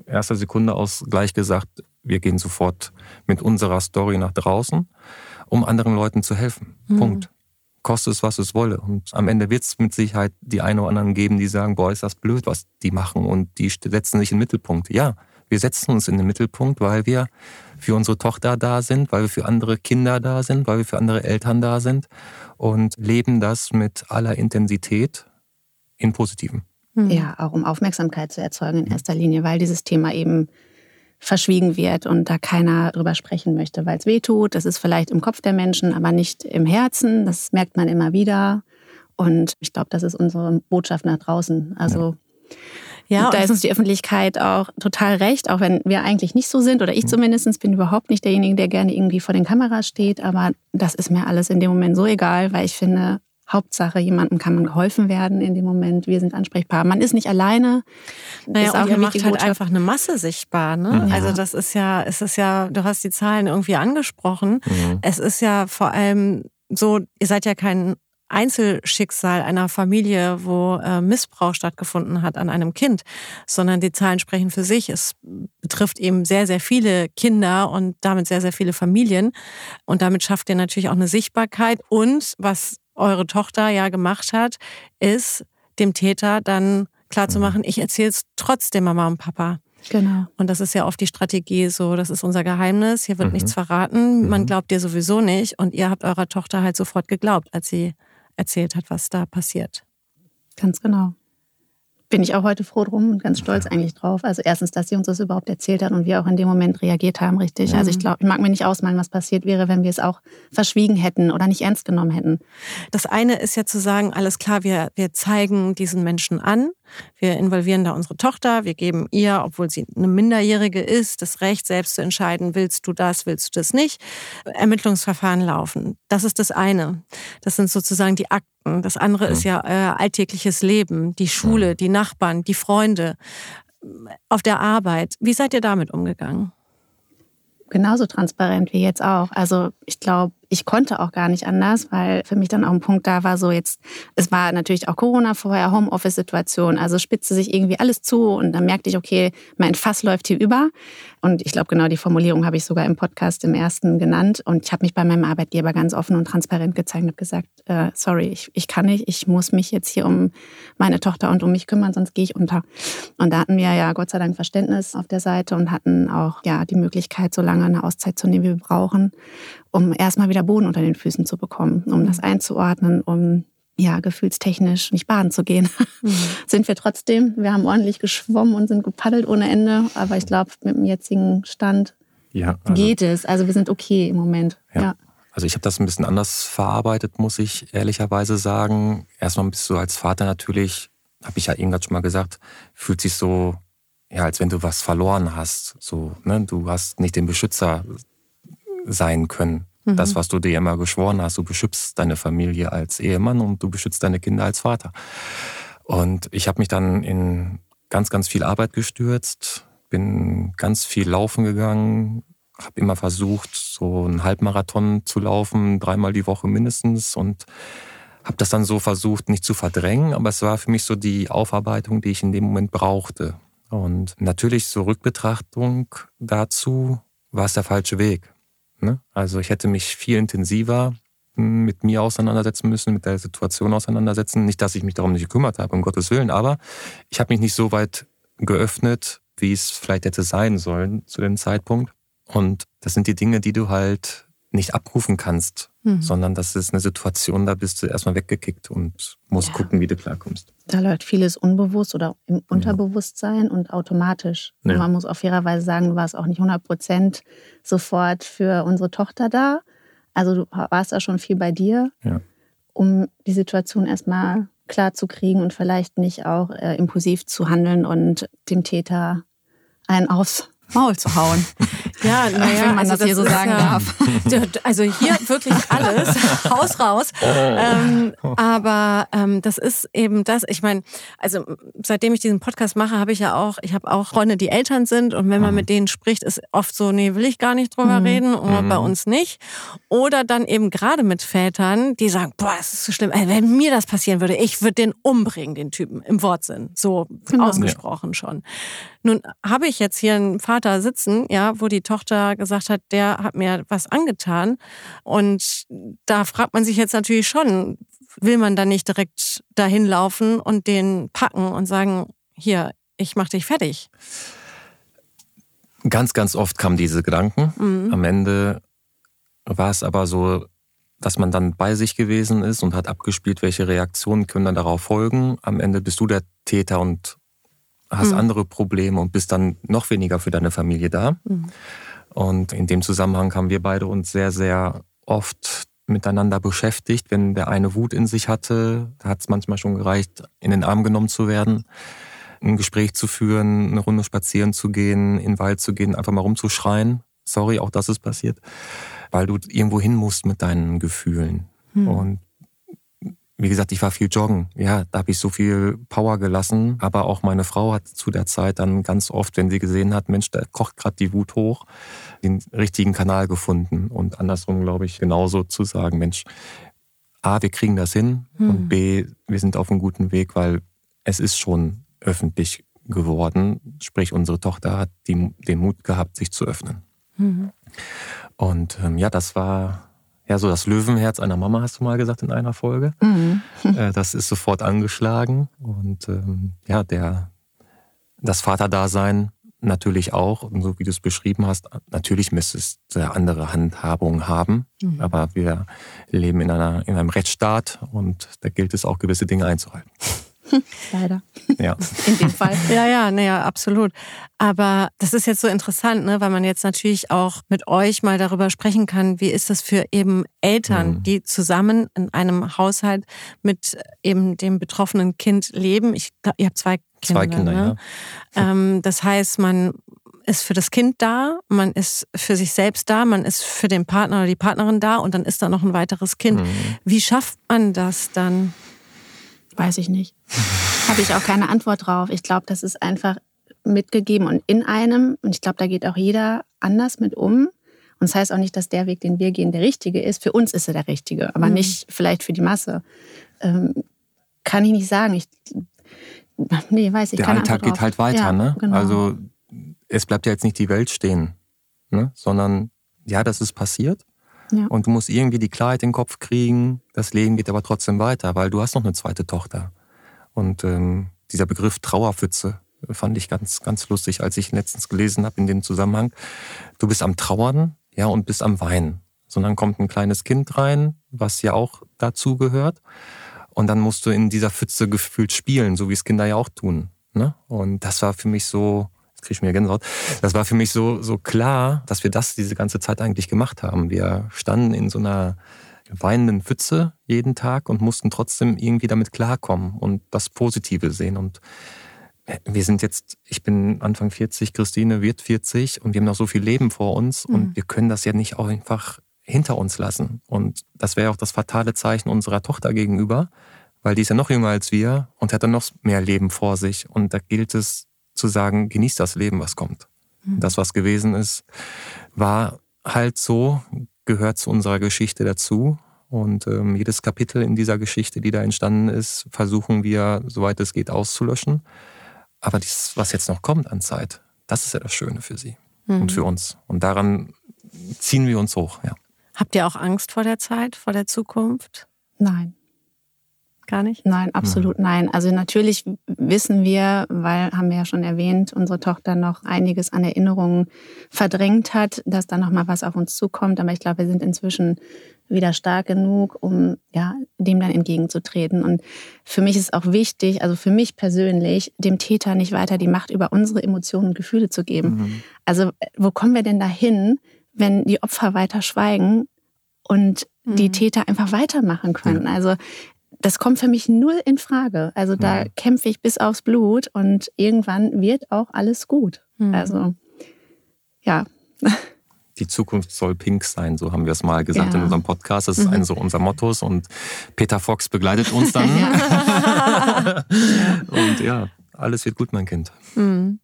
erster Sekunde aus gleich gesagt, wir gehen sofort mit unserer Story nach draußen, um anderen Leuten zu helfen. Mhm. Punkt. Koste es, was es wolle. Und am Ende wird es mit Sicherheit die einen oder anderen geben, die sagen, boah, ist das blöd, was die machen. Und die setzen sich in den Mittelpunkt. Ja, wir setzen uns in den Mittelpunkt, weil wir für unsere Tochter da sind, weil wir für andere Kinder da sind, weil wir für andere Eltern da sind und leben das mit aller Intensität in Positiven. Mhm. Ja, auch um Aufmerksamkeit zu erzeugen in erster Linie, weil dieses Thema eben verschwiegen wird und da keiner drüber sprechen möchte, weil es weh tut. Das ist vielleicht im Kopf der Menschen, aber nicht im Herzen. Das merkt man immer wieder. Und ich glaube, das ist unsere Botschaft nach draußen. Also ja. Ja da ist uns die Öffentlichkeit auch total recht, auch wenn wir eigentlich nicht so sind oder ich mhm. zumindest bin überhaupt nicht derjenige, der gerne irgendwie vor den Kameras steht. Aber das ist mir alles in dem Moment so egal, weil ich finde, Hauptsache, jemandem kann man geholfen werden in dem Moment. Wir sind ansprechbar. Man ist nicht alleine. Naja, ist auch und ihr macht halt einfach eine Masse sichtbar. Ne? Ja. Also das ist ja, es ist ja, du hast die Zahlen irgendwie angesprochen. Mhm. Es ist ja vor allem so, ihr seid ja kein Einzelschicksal einer Familie, wo äh, Missbrauch stattgefunden hat an einem Kind, sondern die Zahlen sprechen für sich. Es betrifft eben sehr, sehr viele Kinder und damit sehr, sehr viele Familien. Und damit schafft ihr natürlich auch eine Sichtbarkeit. Und was eure Tochter ja gemacht hat, ist dem Täter dann klarzumachen, ich erzähle es trotzdem Mama und Papa. Genau. Und das ist ja oft die Strategie so, das ist unser Geheimnis, hier wird mhm. nichts verraten, man mhm. glaubt dir sowieso nicht und ihr habt eurer Tochter halt sofort geglaubt, als sie erzählt hat, was da passiert. Ganz genau bin ich auch heute froh drum und ganz stolz eigentlich drauf. Also erstens, dass sie uns das überhaupt erzählt hat und wir auch in dem Moment reagiert haben, richtig. Mhm. Also ich glaube, ich mag mir nicht ausmalen, was passiert wäre, wenn wir es auch verschwiegen hätten oder nicht ernst genommen hätten. Das eine ist ja zu sagen, alles klar, wir, wir zeigen diesen Menschen an, wir involvieren da unsere Tochter, wir geben ihr, obwohl sie eine Minderjährige ist, das Recht, selbst zu entscheiden, willst du das, willst du das nicht. Ermittlungsverfahren laufen. Das ist das eine. Das sind sozusagen die Akten. Das andere ist ja äh, alltägliches Leben, die Schule, die Nachbarn, die Freunde, auf der Arbeit. Wie seid ihr damit umgegangen? Genauso transparent wie jetzt auch. Also ich glaube, ich konnte auch gar nicht anders, weil für mich dann auch ein Punkt da war, so jetzt, es war natürlich auch Corona vorher, Homeoffice-Situation, also spitzte sich irgendwie alles zu und dann merkte ich, okay, mein Fass läuft hier über. Und ich glaube, genau die Formulierung habe ich sogar im Podcast im ersten genannt. Und ich habe mich bei meinem Arbeitgeber ganz offen und transparent gezeigt und gesagt, äh, sorry, ich, ich kann nicht, ich muss mich jetzt hier um meine Tochter und um mich kümmern, sonst gehe ich unter. Und da hatten wir ja Gott sei Dank Verständnis auf der Seite und hatten auch ja die Möglichkeit, so lange eine Auszeit zu nehmen, wie wir brauchen um erstmal wieder Boden unter den Füßen zu bekommen, um das mhm. einzuordnen, um ja, gefühlstechnisch nicht baden zu gehen. Mhm. sind wir trotzdem. Wir haben ordentlich geschwommen und sind gepaddelt ohne Ende. Aber ich glaube, mit dem jetzigen Stand ja, also, geht es. Also wir sind okay im Moment. Ja. ja. Also ich habe das ein bisschen anders verarbeitet, muss ich ehrlicherweise sagen. Erstmal bist du als Vater natürlich, habe ich ja irgendwann schon mal gesagt, fühlt sich so, ja, als wenn du was verloren hast. So, ne? Du hast nicht den Beschützer sein können. Mhm. Das, was du dir immer geschworen hast, du beschützt deine Familie als Ehemann und du beschützt deine Kinder als Vater. Und ich habe mich dann in ganz, ganz viel Arbeit gestürzt, bin ganz viel laufen gegangen, habe immer versucht, so einen Halbmarathon zu laufen, dreimal die Woche mindestens und habe das dann so versucht, nicht zu verdrängen, aber es war für mich so die Aufarbeitung, die ich in dem Moment brauchte. Und natürlich so Rückbetrachtung dazu war es der falsche Weg. Ne? Also ich hätte mich viel intensiver hm, mit mir auseinandersetzen müssen, mit der Situation auseinandersetzen. Nicht, dass ich mich darum nicht gekümmert habe, um Gottes Willen, aber ich habe mich nicht so weit geöffnet, wie es vielleicht hätte sein sollen zu dem Zeitpunkt. Und das sind die Dinge, die du halt nicht abrufen kannst, mhm. sondern das ist eine Situation, da bist du erstmal weggekickt und musst ja. gucken, wie du klarkommst. Da läuft vieles unbewusst oder im Unterbewusstsein ja. und automatisch. Ja. Und man muss auf fairerweise sagen, du warst auch nicht 100 Prozent sofort für unsere Tochter da. Also du warst da schon viel bei dir, um die Situation erstmal klar zu kriegen und vielleicht nicht auch äh, impulsiv zu handeln und dem Täter einen aufs Maul zu hauen. Ja, naja, wenn man also das hier so sagen ja, darf. Also hier wirklich alles, Haus raus. Ähm, aber ähm, das ist eben das, ich meine, also seitdem ich diesen Podcast mache, habe ich ja auch, ich habe auch Freunde, die Eltern sind und wenn man Mhm. mit denen spricht, ist oft so, nee, will ich gar nicht drüber Mhm. reden oder Mhm. bei uns nicht. Oder dann eben gerade mit Vätern, die sagen, boah, das ist so schlimm. Ey, wenn mir das passieren würde, ich würde den umbringen, den Typen, im Wortsinn. So Genau. ausgesprochen schon. Nun habe ich jetzt hier einen Vater sitzen, ja, wo die Tochter gesagt hat, der hat mir was angetan. Und da fragt man sich jetzt natürlich schon, will man da nicht direkt dahin laufen und den packen und sagen, hier, ich mach dich fertig. Ganz, ganz oft kamen diese Gedanken. Mhm. Am Ende war es aber so, dass man dann bei sich gewesen ist und hat abgespielt, welche Reaktionen können dann darauf folgen. Am Ende bist du der Täter und hast Mhm. andere Probleme und bist dann noch weniger für deine Familie da. Mhm. Und in dem Zusammenhang haben wir beide uns sehr, sehr oft miteinander beschäftigt. Wenn der eine Wut in sich hatte, hat es manchmal schon gereicht, in den Arm genommen zu werden, ein Gespräch zu führen, eine Runde spazieren zu gehen, in den Wald zu gehen, einfach mal rumzuschreien. Sorry, auch das ist passiert. Weil du irgendwo hin musst mit deinen Gefühlen. Hm. Und wie gesagt, ich war viel joggen. Ja, da habe ich so viel Power gelassen. Aber auch meine Frau hat zu der Zeit dann ganz oft, wenn sie gesehen hat, Mensch, da kocht gerade die Wut hoch, den richtigen Kanal gefunden. Und andersrum, glaube ich, genauso zu sagen, Mensch, A, wir kriegen das hin Hm. und B, wir sind auf einem guten Weg, weil es ist schon öffentlich geworden. Sprich, unsere Tochter hat die, den Mut gehabt, sich zu öffnen. Mhm. Und ähm, ja, das war ja so das Löwenherz einer Mama, hast du mal gesagt in einer Folge. Mhm. Äh, das ist sofort angeschlagen. Und ähm, ja, der, das Vaterdasein natürlich auch. Und so wie du es beschrieben hast, natürlich müsste es andere Handhabung haben. Mhm. Aber wir leben in, einer, in einem Rechtsstaat und da gilt es auch, gewisse Dinge einzuhalten. Leider. Ja. In dem Fall. Ja, ja, naja, absolut. Aber das ist jetzt so interessant, ne, weil man jetzt natürlich auch mit euch mal darüber sprechen kann, wie ist das für eben Eltern, Mhm. die zusammen in einem Haushalt mit eben dem betroffenen Kind leben. Ich glaube, ihr habt zwei Kinder. Zwei Kinder, ne? ja. Ähm, das heißt, man ist für das Kind da, man ist für sich selbst da, man ist für den Partner oder die Partnerin da und dann ist da noch ein weiteres Kind. Mhm. Wie schafft man das dann? Weiß ich nicht. Habe ich auch keine Antwort drauf. Ich glaube, das ist einfach mitgegeben und in einem. Und ich glaube, da geht auch jeder anders mit um. Und das heißt auch nicht, dass der Weg, den wir gehen, der richtige ist. Für uns ist er der richtige, aber Mhm. nicht vielleicht für die Masse. Ähm, kann ich nicht sagen. Ich, nee, weiß ich Der keine Alltag Antwort geht halt weiter, ja, ne? Genau. Also es bleibt ja jetzt nicht die Welt stehen, ne? sondern ja, das ist passiert. Ja. Und du musst irgendwie die Klarheit in den Kopf kriegen. Das Leben geht aber trotzdem weiter, weil du hast noch eine zweite Tochter. Und ähm, dieser Begriff Trauerpfütze fand ich ganz, ganz lustig, als ich letztens gelesen habe in dem Zusammenhang. Du bist am Trauern, ja, und bist am Weinen. Sondern kommt ein kleines Kind rein, was ja auch dazu gehört. Und dann musst du in dieser Pfütze gefühlt spielen, so wie es Kinder ja auch tun. Ne? Und das war für mich so, kriege ich mir Gänsehaut, das war für mich so, so klar, dass wir das diese ganze Zeit eigentlich gemacht haben. Wir standen in so einer weinenden Pfütze jeden Tag und mussten trotzdem irgendwie damit klarkommen und das Positive sehen. Und wir sind jetzt, ich bin Anfang 40, Christine wird 40 und wir haben noch so viel Leben vor uns Mhm. und wir können das ja nicht auch einfach hinter uns lassen. Und das wäre auch das fatale Zeichen unserer Tochter gegenüber, weil die ist ja noch jünger als wir und hat dann noch mehr Leben vor sich. Und da gilt es zu sagen, genieß das Leben, was kommt. Mhm. Das, was gewesen ist, war halt so, gehört zu unserer Geschichte dazu. Und ähm, jedes Kapitel in dieser Geschichte, die da entstanden ist, versuchen wir, soweit es geht, auszulöschen. Aber das, was jetzt noch kommt an Zeit, das ist ja das Schöne für sie Mhm. und für uns. Und daran ziehen wir uns hoch. Ja. Habt ihr auch Angst vor der Zeit, vor der Zukunft? Nein. Gar nicht? Nein, absolut nein. Also natürlich wissen wir, weil haben wir ja schon erwähnt, unsere Tochter noch einiges an Erinnerungen verdrängt hat, dass da noch mal was auf uns zukommt. Aber ich glaube, wir sind inzwischen wieder stark genug, um ja dem dann entgegenzutreten. Und für mich ist auch wichtig, also für mich persönlich, dem Täter nicht weiter die Macht über unsere Emotionen und Gefühle zu geben. Mhm. Also wo kommen wir denn dahin, wenn die Opfer weiter schweigen und die Mhm. Täter einfach weitermachen können? Also das kommt für mich null in Frage. Also da Mhm. kämpfe ich bis aufs Blut und irgendwann wird auch alles gut. Mhm. Also ja, Die Zukunft soll pink sein, so haben wir es mal gesagt Ja. in unserem Podcast. Das ist Mhm. eines so unserer Mottos und Peter Fox begleitet uns dann. und ja, alles wird gut, mein Kind. Mhm.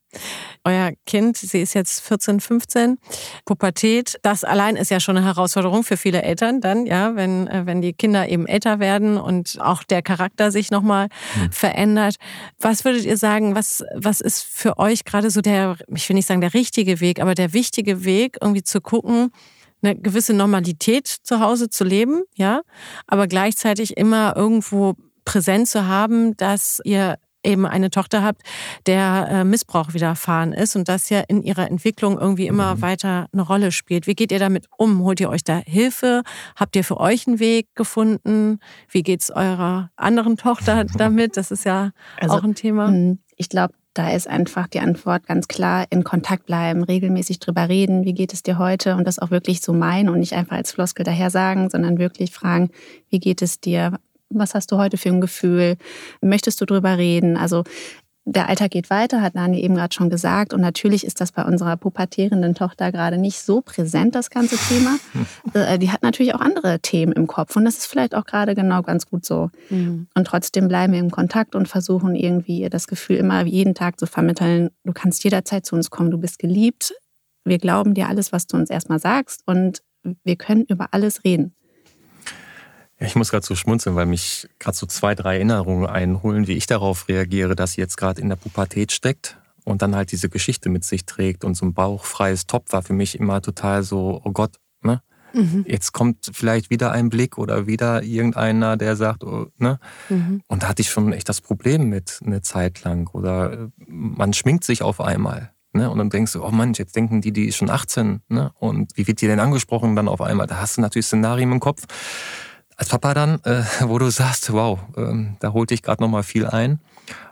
Euer Kind, sie ist jetzt 14, 15, Pubertät, das allein ist ja schon eine Herausforderung für viele Eltern dann, ja, wenn, äh, wenn die Kinder eben älter werden und auch der Charakter sich nochmal Hm. verändert. Was würdet ihr sagen, was, was ist für euch gerade so der, ich will nicht sagen der richtige Weg, aber der wichtige Weg, irgendwie zu gucken, eine gewisse Normalität zu Hause zu leben, ja, aber gleichzeitig immer irgendwo präsent zu haben, dass ihr eben eine Tochter habt, der äh, Missbrauch widerfahren ist und das ja in ihrer Entwicklung irgendwie immer Mhm. weiter eine Rolle spielt. Wie geht ihr damit um? Holt ihr euch da Hilfe? Habt ihr für euch einen Weg gefunden? Wie geht's eurer anderen Tochter damit? Das ist ja Also, auch ein Thema. Mm, Ich glaube, da ist einfach die Antwort ganz klar, in Kontakt bleiben, regelmäßig drüber reden, wie geht es dir heute und das auch wirklich so meinen und nicht einfach als Floskel daher sagen, sondern wirklich fragen, wie geht es dir? Was hast du heute für ein Gefühl? Möchtest du drüber reden? Also der Alltag geht weiter, hat Nani eben gerade schon gesagt. Und natürlich ist das bei unserer pubertierenden Tochter gerade nicht so präsent, das ganze Thema. Äh, Die hat natürlich auch andere Themen im Kopf. Und das ist vielleicht auch gerade genau ganz gut so. Mhm. Und trotzdem bleiben wir im Kontakt und versuchen irgendwie ihr das Gefühl immer jeden Tag zu vermitteln, du kannst jederzeit zu uns kommen, du bist geliebt. Wir glauben dir alles, was du uns erstmal sagst und wir können über alles reden. Ich muss gerade so schmunzeln, weil mich gerade so zwei, drei Erinnerungen einholen, wie ich darauf reagiere, dass sie jetzt gerade in der Pubertät steckt und dann halt diese Geschichte mit sich trägt. Und so ein bauchfreies Top war für mich immer total so, oh Gott, ne? Mhm. Jetzt kommt vielleicht wieder ein Blick oder wieder irgendeiner, der sagt, oh, ne? Mhm. Und da hatte ich schon echt das Problem mit eine Zeit lang. Oder äh, man schminkt sich auf einmal. Ne? Und dann denkst du, oh Mann, jetzt denken die, die ist schon 18. Ne? Und wie wird die denn angesprochen dann auf einmal? Da hast du natürlich Szenarien im Kopf. Als Papa dann, äh, wo du sagst, wow, ähm, da holte ich gerade nochmal viel ein.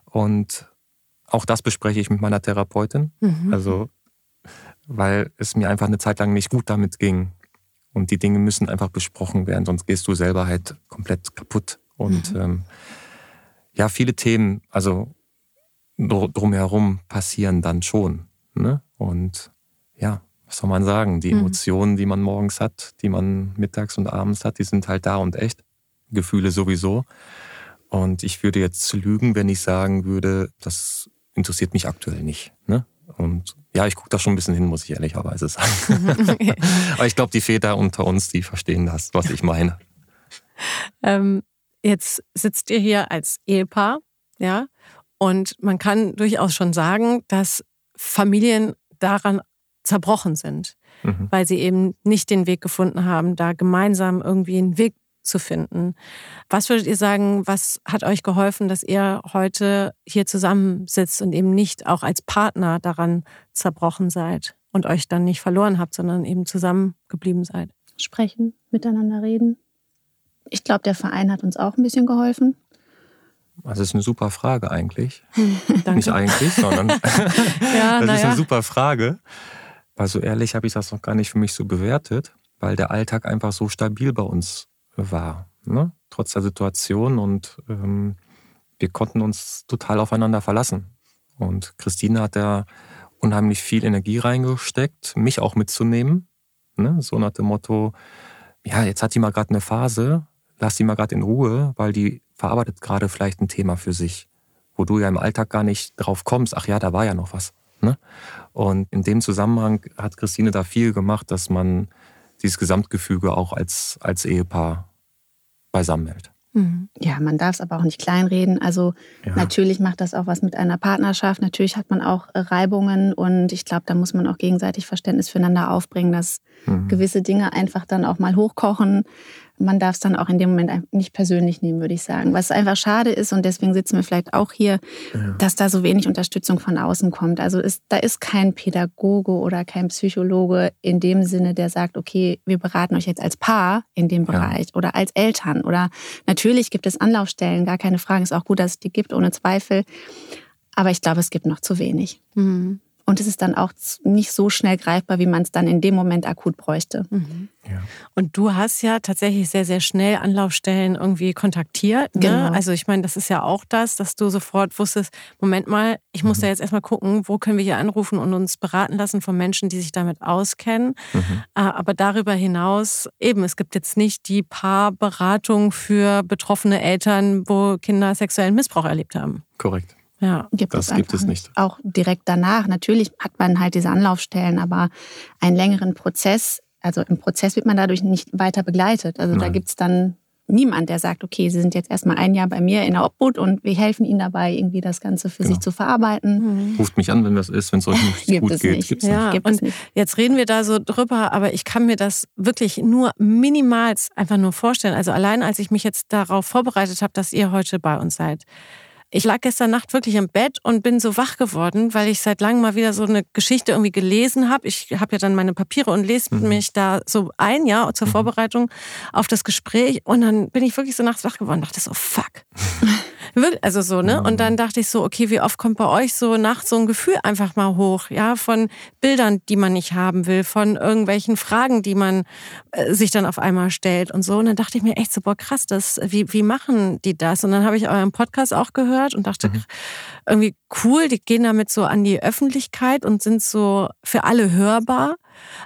Und auch das bespreche ich mit meiner Therapeutin. Mhm. Also, weil es mir einfach eine Zeit lang nicht gut damit ging. Und die Dinge müssen einfach besprochen werden, sonst gehst du selber halt komplett kaputt. Und ähm, ja, viele Themen, also dr- drumherum passieren dann schon. Ne? Und ja, was soll man sagen? Die Mhm. Emotionen, die man morgens hat, die man mittags und abends hat, die sind halt da und echt. Gefühle sowieso. Und ich würde jetzt lügen, wenn ich sagen würde, das interessiert mich aktuell nicht. Ne? Und ja, ich gucke da schon ein bisschen hin, muss ich ehrlicherweise sagen. Aber ich glaube, die Väter unter uns, die verstehen das, was ich meine. Ähm, jetzt sitzt ihr hier als Ehepaar, ja, und man kann durchaus schon sagen, dass Familien daran zerbrochen sind, Mhm. weil sie eben nicht den Weg gefunden haben, da gemeinsam irgendwie einen Weg zu finden. Was würdet ihr sagen, was hat euch geholfen, dass ihr heute hier zusammensitzt und eben nicht auch als Partner daran zerbrochen seid und euch dann nicht verloren habt, sondern eben zusammengeblieben seid? Sprechen, miteinander reden. Ich glaube, der Verein hat uns auch ein bisschen geholfen. Das ist eine super Frage eigentlich. Danke. Nicht eigentlich, sondern ja, das ist ja. eine super Frage. Weil so ehrlich habe ich das noch gar nicht für mich so bewertet, weil der Alltag einfach so stabil bei uns war. Ne? Trotz der Situation und ähm, wir konnten uns total aufeinander verlassen. Und Christine hat da unheimlich viel Energie reingesteckt, mich auch mitzunehmen. Ne? So nach dem Motto, ja, jetzt hat die mal gerade eine Phase, lass die mal gerade in Ruhe, weil die verarbeitet gerade vielleicht ein Thema für sich, wo du ja im Alltag gar nicht drauf kommst, ach ja, da war ja noch was. Ne? Und in dem Zusammenhang hat Christine da viel gemacht, dass man dieses Gesamtgefüge auch als, als Ehepaar beisammenhält. Mhm. Ja, man darf es aber auch nicht kleinreden. Also Ja. natürlich macht das auch was mit einer Partnerschaft. Natürlich hat man auch Reibungen und ich glaube, da muss man auch gegenseitig Verständnis füreinander aufbringen, dass Mhm. gewisse Dinge einfach dann auch mal hochkochen. Man darf es dann auch in dem Moment nicht persönlich nehmen, würde ich sagen. Was einfach schade ist und deswegen sitzen wir vielleicht auch hier, Ja. dass da so wenig Unterstützung von außen kommt. Also ist, da ist kein Pädagoge oder kein Psychologe in dem Sinne, der sagt, okay, wir beraten euch jetzt als Paar in dem Ja. Bereich oder als Eltern. Oder natürlich gibt es Anlaufstellen, gar keine Frage. Ist auch gut, dass es die gibt, ohne Zweifel. Aber ich glaube, es gibt noch zu wenig. Mhm. Und es ist dann auch nicht so schnell greifbar, wie man es dann in dem Moment akut bräuchte. Mhm. Ja. Und du hast ja tatsächlich sehr, sehr schnell Anlaufstellen irgendwie kontaktiert. Ne? Genau. Also ich meine, das ist ja auch das, dass du sofort wusstest, Moment mal, ich muss mhm. da jetzt erstmal gucken, wo können wir hier anrufen und uns beraten lassen von Menschen, die sich damit auskennen. Mhm. Äh, aber darüber hinaus, eben, es gibt jetzt nicht die Paarberatung für betroffene Eltern, wo Kinder sexuellen Missbrauch erlebt haben. Korrekt. Ja, gibt das es gibt es nicht. Auch direkt danach. Natürlich hat man halt diese Anlaufstellen, aber einen längeren Prozess, also im Prozess wird man dadurch nicht weiter begleitet. Also Nein. da gibt es dann niemand, der sagt, okay, Sie sind jetzt erstmal ein Jahr bei mir in der Obhut und wir helfen Ihnen dabei, irgendwie das Ganze für genau. sich zu verarbeiten. Mhm. Ruft mich an, wenn das ist, wenn es euch nicht gibt gut es geht. Nicht. Gibt's ja, nicht. und jetzt reden wir da so drüber, aber ich kann mir das wirklich nur minimal einfach nur vorstellen. Also allein als ich mich jetzt darauf vorbereitet habe, dass ihr heute bei uns seid, ich lag gestern Nacht wirklich im Bett und bin so wach geworden, weil ich seit langem mal wieder so eine Geschichte irgendwie gelesen habe. Ich habe ja dann meine Papiere und lese mhm. mich da so ein Jahr zur mhm. Vorbereitung auf das Gespräch. Und dann bin ich wirklich so nachts wach geworden und dachte so, fuck. Also so, ne? Und dann dachte ich so, okay, wie oft kommt bei euch so nachts so ein Gefühl einfach mal hoch, ja, von Bildern, die man nicht haben will, von irgendwelchen Fragen, die man äh, sich dann auf einmal stellt und so. Und dann dachte ich mir echt so, boah, krass, das, wie, wie machen die das? Und dann habe ich euren Podcast auch gehört und dachte, mhm. irgendwie cool, die gehen damit so an die Öffentlichkeit und sind so für alle hörbar.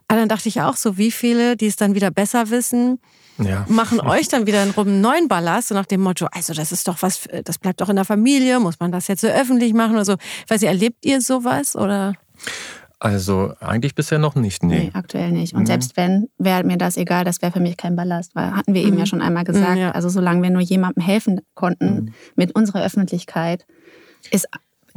Aber dann dachte ich auch so, wie viele, die es dann wieder besser wissen, ja. machen euch dann wieder einen neuen Ballast, so nach dem Motto, also das ist doch was, das bleibt doch in der Familie, muss man das jetzt so öffentlich machen oder so. Ich weiß nicht, erlebt ihr sowas oder? Also eigentlich bisher noch nicht, nee. nee aktuell nicht. Und mhm. selbst wenn, wäre mir das egal, das wäre für mich kein Ballast, weil hatten wir mhm. eben ja schon einmal gesagt, mhm, ja. also solange wir nur jemandem helfen konnten mhm. mit unserer Öffentlichkeit, ist,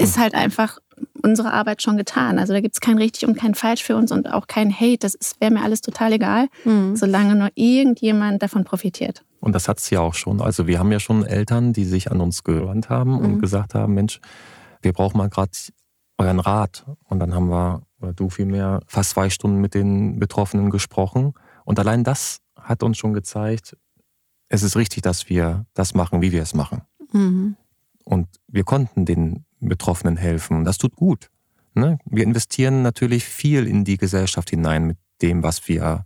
ist halt einfach unsere Arbeit schon getan. Also da gibt es kein richtig und kein falsch für uns und auch kein Hate. Das wäre mir alles total egal, mhm. solange nur irgendjemand davon profitiert. Und das hat es ja auch schon. Also wir haben ja schon Eltern, die sich an uns gewandt haben mhm. und gesagt haben, Mensch, wir brauchen mal gerade euren Rat. Und dann haben wir, oder du vielmehr, fast zwei Stunden mit den Betroffenen gesprochen. Und allein das hat uns schon gezeigt, es ist richtig, dass wir das machen, wie wir es machen. Mhm. Und wir konnten den Betroffenen helfen. Und das tut gut. Ne? Wir investieren natürlich viel in die Gesellschaft hinein mit dem, was wir,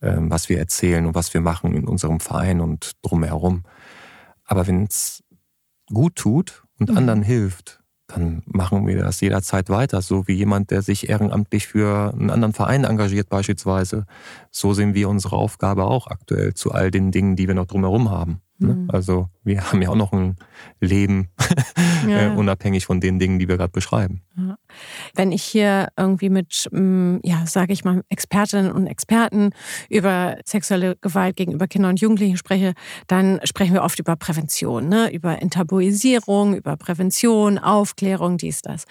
äh, was wir erzählen und was wir machen in unserem Verein und drumherum. Aber wenn es gut tut und mhm. anderen hilft, dann machen wir das jederzeit weiter. So wie jemand, der sich ehrenamtlich für einen anderen Verein engagiert beispielsweise. So sehen wir unsere Aufgabe auch aktuell zu all den Dingen, die wir noch drumherum haben. Ne? Mhm. Also wir haben ja auch noch ein Leben, ja. äh, unabhängig von den Dingen, die wir gerade beschreiben. Ja. Wenn ich hier irgendwie mit, mm, ja, sage ich mal, Expertinnen und Experten über sexuelle Gewalt gegenüber Kindern und Jugendlichen spreche, dann sprechen wir oft über Prävention, ne? über Enttabuisierung, über Prävention, Aufklärung, dies, das.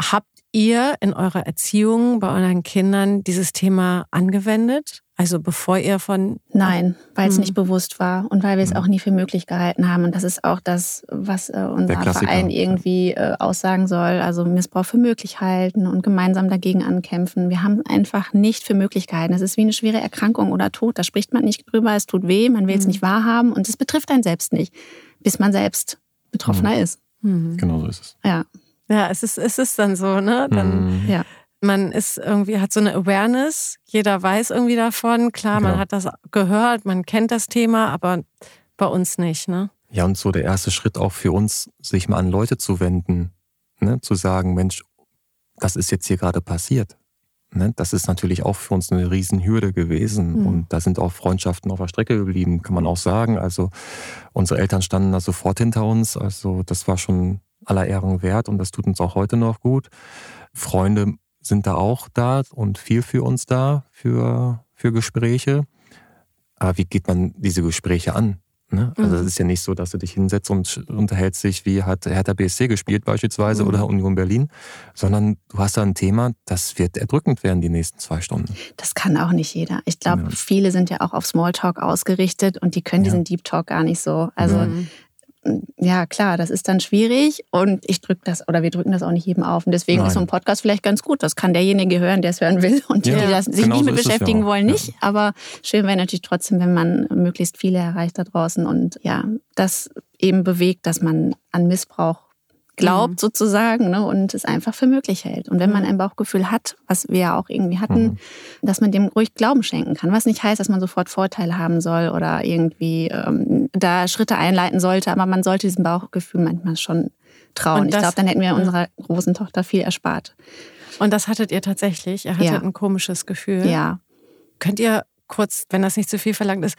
Habt ihr in eurer Erziehung bei euren Kindern dieses Thema angewendet? Also bevor ihr von... Nein, weil es hm. nicht bewusst war und weil wir es hm. auch nie für möglich gehalten haben. Und das ist auch das, was äh, unser Verein irgendwie äh, aussagen soll. Also Missbrauch für möglich halten und gemeinsam dagegen ankämpfen. Wir haben einfach nicht für möglich gehalten. Es ist wie eine schwere Erkrankung oder Tod. Da spricht man nicht drüber, es tut weh, man will es hm. nicht wahrhaben und es betrifft einen selbst nicht, bis man selbst Betroffener ist. Genau so ist es. Ja. Ja, es ist, es ist dann so, ne? Dann, ja man ist irgendwie, hat so eine Awareness, jeder weiß irgendwie davon. Klar, man genau. hat das gehört, man kennt das Thema, aber bei uns nicht, ne? Ja, und so der erste Schritt auch für uns, sich mal an Leute zu wenden, ne? zu sagen, Mensch, das ist jetzt hier gerade passiert. Ne? Das ist natürlich auch für uns eine Riesenhürde gewesen. Mhm. Und da sind auch Freundschaften auf der Strecke geblieben, kann man auch sagen. Also unsere Eltern standen da sofort hinter uns. Also das war schon aller Ehren wert und das tut uns auch heute noch gut. Freunde sind da auch da und viel für uns da, für, für Gespräche. Aber wie geht man diese Gespräche an? Ne? Also es mhm. ist ja nicht so, dass du dich hinsetzt und unterhältst dich, wie hat Hertha BSC gespielt beispielsweise mhm. oder Union Berlin, sondern du hast da ein Thema, das wird erdrückend werden die nächsten zwei Stunden. Das kann auch nicht jeder. Ich glaube, ja. viele sind ja auch auf Smalltalk ausgerichtet und die können ja. diesen Deep Talk gar nicht so. Also mhm ja klar, das ist dann schwierig und ich drücke das oder wir drücken das auch nicht jedem auf. Und deswegen Nein. ist so ein Podcast vielleicht ganz gut. Das kann derjenige hören, der es hören will und ja, die, die das, sich genau nicht mit beschäftigen ja wollen, nicht. Ja. Aber schön wäre natürlich trotzdem, wenn man möglichst viele erreicht da draußen und ja, das eben bewegt, dass man an Missbrauch glaubt mhm. sozusagen ne, und es einfach für möglich hält. Und wenn man ein Bauchgefühl hat, was wir ja auch irgendwie hatten, mhm. dass man dem ruhig Glauben schenken kann. Was nicht heißt, dass man sofort Vorteile haben soll oder irgendwie ähm, da Schritte einleiten sollte, aber man sollte diesem Bauchgefühl manchmal schon trauen. Das, ich glaube, dann hätten wir unserer großen Tochter viel erspart. Und das hattet ihr tatsächlich? Ihr hattet ja. ein komisches Gefühl? Ja. Könnt ihr kurz, wenn das nicht zu viel verlangt ist,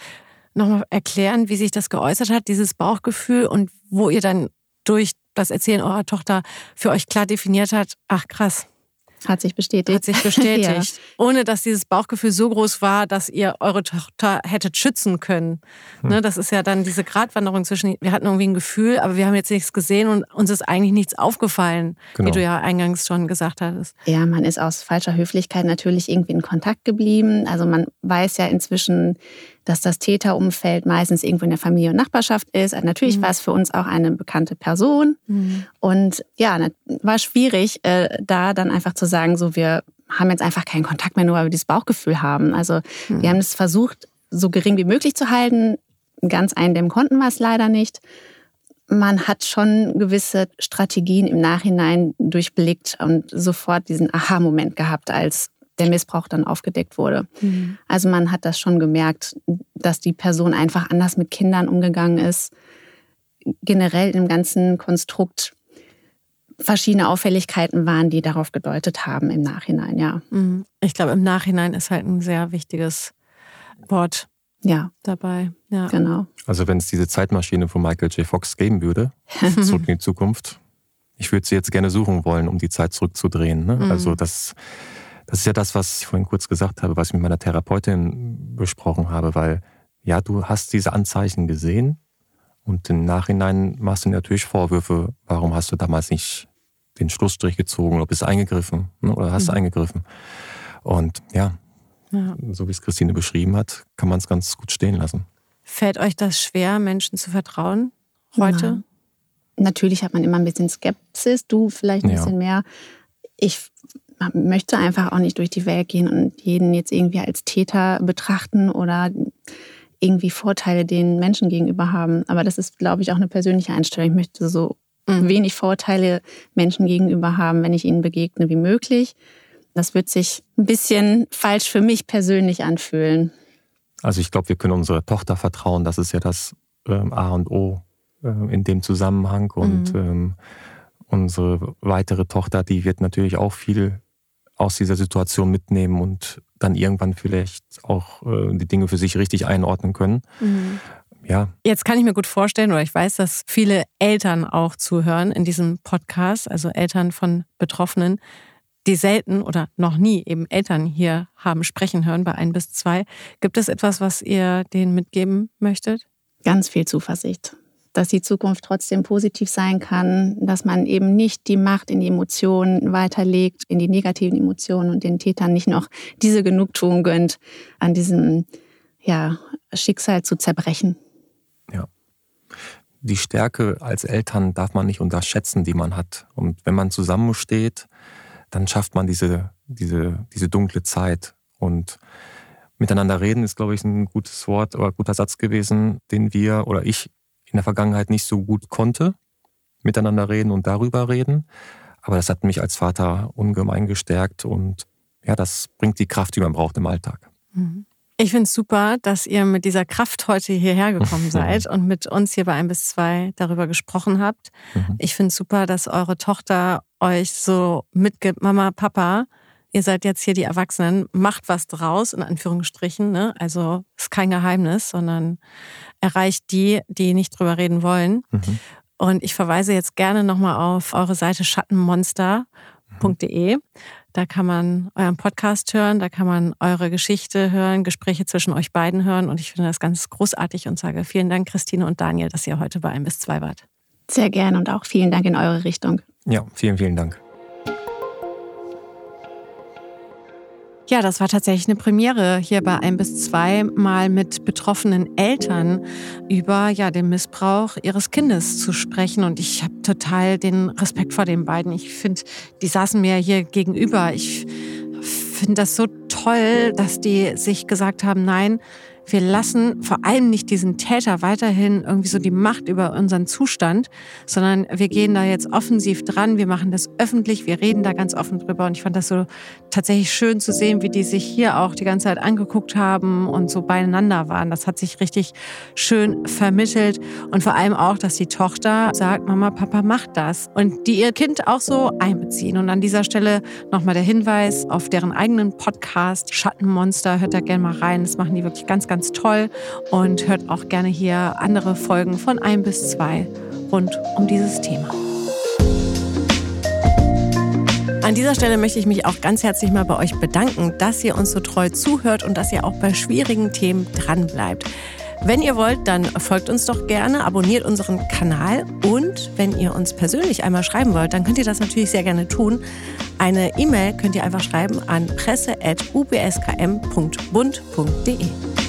nochmal erklären, wie sich das geäußert hat, dieses Bauchgefühl und wo ihr dann durch das Erzählen eurer Tochter für euch klar definiert hat, ach krass, hat sich bestätigt. Hat sich bestätigt. ja. Ohne dass dieses Bauchgefühl so groß war, dass ihr eure Tochter hättet schützen können. Hm. Ne, das ist ja dann diese Gratwanderung zwischen, wir hatten irgendwie ein Gefühl, aber wir haben jetzt nichts gesehen und uns ist eigentlich nichts aufgefallen, genau. wie du ja eingangs schon gesagt hattest. Ja, man ist aus falscher Höflichkeit natürlich irgendwie in Kontakt geblieben. Also man weiß ja inzwischen, dass das Täterumfeld meistens irgendwo in der Familie und Nachbarschaft ist. Also natürlich mhm. war es für uns auch eine bekannte Person. Mhm. Und ja, war schwierig, äh, da dann einfach zu sagen, so wir haben jetzt einfach keinen Kontakt mehr, nur weil wir dieses Bauchgefühl haben. Also mhm. wir haben es versucht, so gering wie möglich zu halten. Ganz eindämmen konnten wir es leider nicht. Man hat schon gewisse Strategien im Nachhinein durchblickt und sofort diesen Aha-Moment gehabt, als der Missbrauch dann aufgedeckt wurde. Mhm. Also man hat das schon gemerkt, dass die Person einfach anders mit Kindern umgegangen ist. Generell im ganzen Konstrukt verschiedene Auffälligkeiten waren, die darauf gedeutet haben im Nachhinein, ja. Mhm. Ich glaube, im Nachhinein ist halt ein sehr wichtiges Wort ja. dabei. Ja. Genau. Also wenn es diese Zeitmaschine von Michael J. Fox geben würde, zurück in die Zukunft, ich würde sie jetzt gerne suchen wollen, um die Zeit zurückzudrehen. Ne? Mhm. Also das das ist ja das, was ich vorhin kurz gesagt habe, was ich mit meiner Therapeutin besprochen habe, weil ja, du hast diese Anzeichen gesehen und im Nachhinein machst du natürlich Vorwürfe, warum hast du damals nicht den Schlussstrich gezogen oder bist eingegriffen ne, oder hast mhm. eingegriffen. Und ja, ja, so wie es Christine beschrieben hat, kann man es ganz gut stehen lassen. Fällt euch das schwer, Menschen zu vertrauen heute? Ja. Natürlich hat man immer ein bisschen Skepsis, du vielleicht ein ja. bisschen mehr. Ich möchte einfach auch nicht durch die Welt gehen und jeden jetzt irgendwie als Täter betrachten oder irgendwie Vorteile den Menschen gegenüber haben. Aber das ist, glaube ich, auch eine persönliche Einstellung. Ich möchte so mhm. wenig Vorteile Menschen gegenüber haben, wenn ich ihnen begegne, wie möglich. Das wird sich ein bisschen falsch für mich persönlich anfühlen. Also ich glaube, wir können unserer Tochter vertrauen. Das ist ja das ähm, A und O äh, in dem Zusammenhang. Und mhm. ähm, unsere weitere Tochter, die wird natürlich auch viel aus dieser Situation mitnehmen und dann irgendwann vielleicht auch äh, die Dinge für sich richtig einordnen können. Mhm. Ja. Jetzt kann ich mir gut vorstellen, oder ich weiß, dass viele Eltern auch zuhören in diesem Podcast, also Eltern von Betroffenen, die selten oder noch nie eben Eltern hier haben sprechen hören bei ein bis zwei. Gibt es etwas, was ihr denen mitgeben möchtet? Ganz viel Zuversicht dass die Zukunft trotzdem positiv sein kann, dass man eben nicht die Macht in die Emotionen weiterlegt, in die negativen Emotionen und den Tätern nicht noch diese Genugtuung gönnt, an diesem ja, Schicksal zu zerbrechen. Ja. Die Stärke als Eltern darf man nicht unterschätzen, die man hat. Und wenn man zusammensteht, dann schafft man diese, diese, diese dunkle Zeit. Und miteinander reden ist, glaube ich, ein gutes Wort oder guter Satz gewesen, den wir oder ich in der Vergangenheit nicht so gut konnte, miteinander reden und darüber reden. Aber das hat mich als Vater ungemein gestärkt und ja, das bringt die Kraft, die man braucht im Alltag. Mhm. Ich finde es super, dass ihr mit dieser Kraft heute hierher gekommen seid und mit uns hier bei ein bis zwei darüber gesprochen habt. Mhm. Ich finde es super, dass eure Tochter euch so mitgibt, Mama, Papa, ihr seid jetzt hier die Erwachsenen, macht was draus, in Anführungsstrichen. Ne? Also ist kein Geheimnis, sondern erreicht die, die nicht drüber reden wollen. Mhm. Und ich verweise jetzt gerne nochmal auf eure Seite schattenmonster.de. Da kann man euren Podcast hören, da kann man eure Geschichte hören, Gespräche zwischen euch beiden hören. Und ich finde das ganz großartig und sage vielen Dank, Christine und Daniel, dass ihr heute bei 1 bis 2 wart. Sehr gerne und auch vielen Dank in eure Richtung. Ja, vielen, vielen Dank. Ja, das war tatsächlich eine Premiere, hier bei ein bis zwei Mal mit betroffenen Eltern über ja, den Missbrauch ihres Kindes zu sprechen. Und ich habe total den Respekt vor den beiden. Ich finde, die saßen mir hier gegenüber. Ich finde das so toll, dass die sich gesagt haben, nein, wir lassen vor allem nicht diesen Täter weiterhin irgendwie so die Macht über unseren Zustand, sondern wir gehen da jetzt offensiv dran, wir machen das öffentlich, wir reden da ganz offen drüber. Und ich fand das so tatsächlich schön zu sehen, wie die sich hier auch die ganze Zeit angeguckt haben und so beieinander waren. Das hat sich richtig schön vermittelt. Und vor allem auch, dass die Tochter sagt, Mama, Papa macht das. Und die ihr Kind auch so einbeziehen. Und an dieser Stelle nochmal der Hinweis auf deren eigenen Podcast. Schattenmonster, hört da gerne mal rein. Das machen die wirklich ganz, ganz toll und hört auch gerne hier andere Folgen von ein bis zwei rund um dieses Thema. An dieser Stelle möchte ich mich auch ganz herzlich mal bei euch bedanken, dass ihr uns so treu zuhört und dass ihr auch bei schwierigen Themen dranbleibt. Wenn ihr wollt, dann folgt uns doch gerne, abonniert unseren Kanal und wenn ihr uns persönlich einmal schreiben wollt, dann könnt ihr das natürlich sehr gerne tun. Eine E-Mail könnt ihr einfach schreiben an presse.ubskm.bund.de.